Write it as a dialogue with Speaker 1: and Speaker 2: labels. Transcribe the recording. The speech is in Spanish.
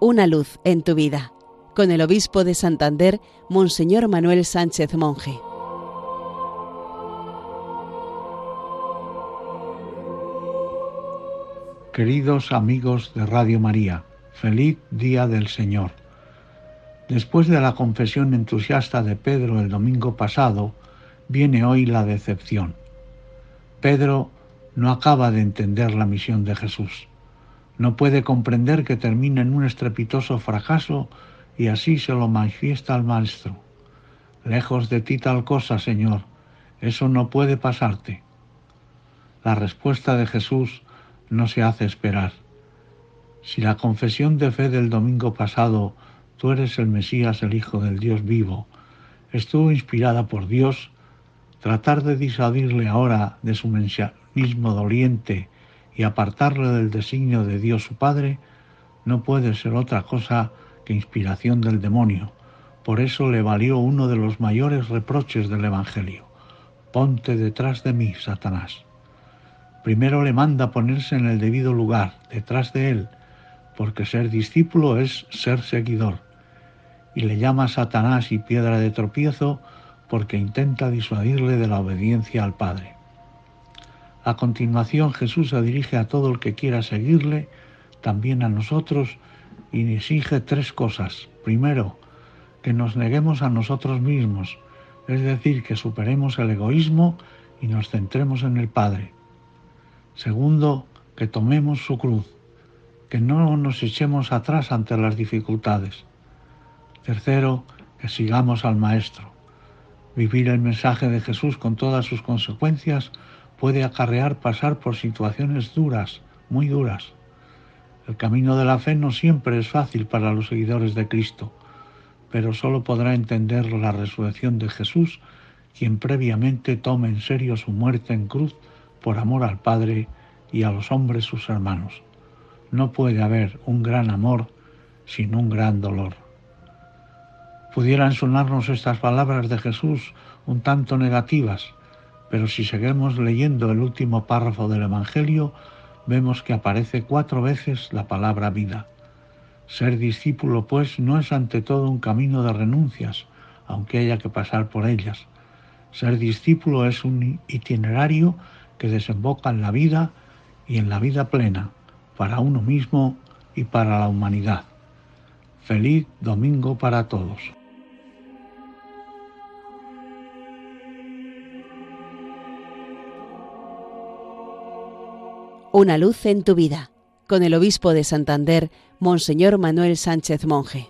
Speaker 1: Una luz en tu vida, con el obispo de Santander, Monseñor Manuel Sánchez Monje.
Speaker 2: Queridos amigos de Radio María, feliz día del Señor. Después de la confesión entusiasta de Pedro el domingo pasado, viene hoy la decepción. Pedro no acaba de entender la misión de Jesús. No puede comprender que termine en un estrepitoso fracaso y así se lo manifiesta al Maestro. Lejos de ti tal cosa, Señor, eso no puede pasarte. La respuesta de Jesús no se hace esperar. Si la confesión de fe del domingo pasado, tú eres el Mesías, el Hijo del Dios vivo, estuvo inspirada por Dios, tratar de disuadirle ahora de su mismo doliente y apartarle del designio de Dios su Padre, no puede ser otra cosa que inspiración del demonio. Por eso le valió uno de los mayores reproches del Evangelio. Ponte detrás de mí, Satanás. Primero le manda ponerse en el debido lugar, detrás de él, porque ser discípulo es ser seguidor. Y le llama Satanás y piedra de tropiezo porque intenta disuadirle de la obediencia al Padre. A continuación Jesús se dirige a todo el que quiera seguirle, también a nosotros, y exige tres cosas. Primero, que nos neguemos a nosotros mismos, es decir, que superemos el egoísmo y nos centremos en el Padre. Segundo, que tomemos su cruz, que no nos echemos atrás ante las dificultades. Tercero, que sigamos al Maestro. Vivir el mensaje de Jesús con todas sus consecuencias puede acarrear pasar por situaciones duras, muy duras. El camino de la fe no siempre es fácil para los seguidores de Cristo, pero solo podrá entender la resurrección de Jesús quien previamente tome en serio su muerte en cruz por amor al Padre y a los hombres sus hermanos. No puede haber un gran amor sin un gran dolor pudieran sonarnos estas palabras de Jesús un tanto negativas, pero si seguimos leyendo el último párrafo del Evangelio, vemos que aparece cuatro veces la palabra vida. Ser discípulo, pues, no es ante todo un camino de renuncias, aunque haya que pasar por ellas. Ser discípulo es un itinerario que desemboca en la vida y en la vida plena, para uno mismo y para la humanidad. Feliz domingo para todos.
Speaker 1: Una luz en tu vida, con el obispo de Santander, Monseñor Manuel Sánchez Monje.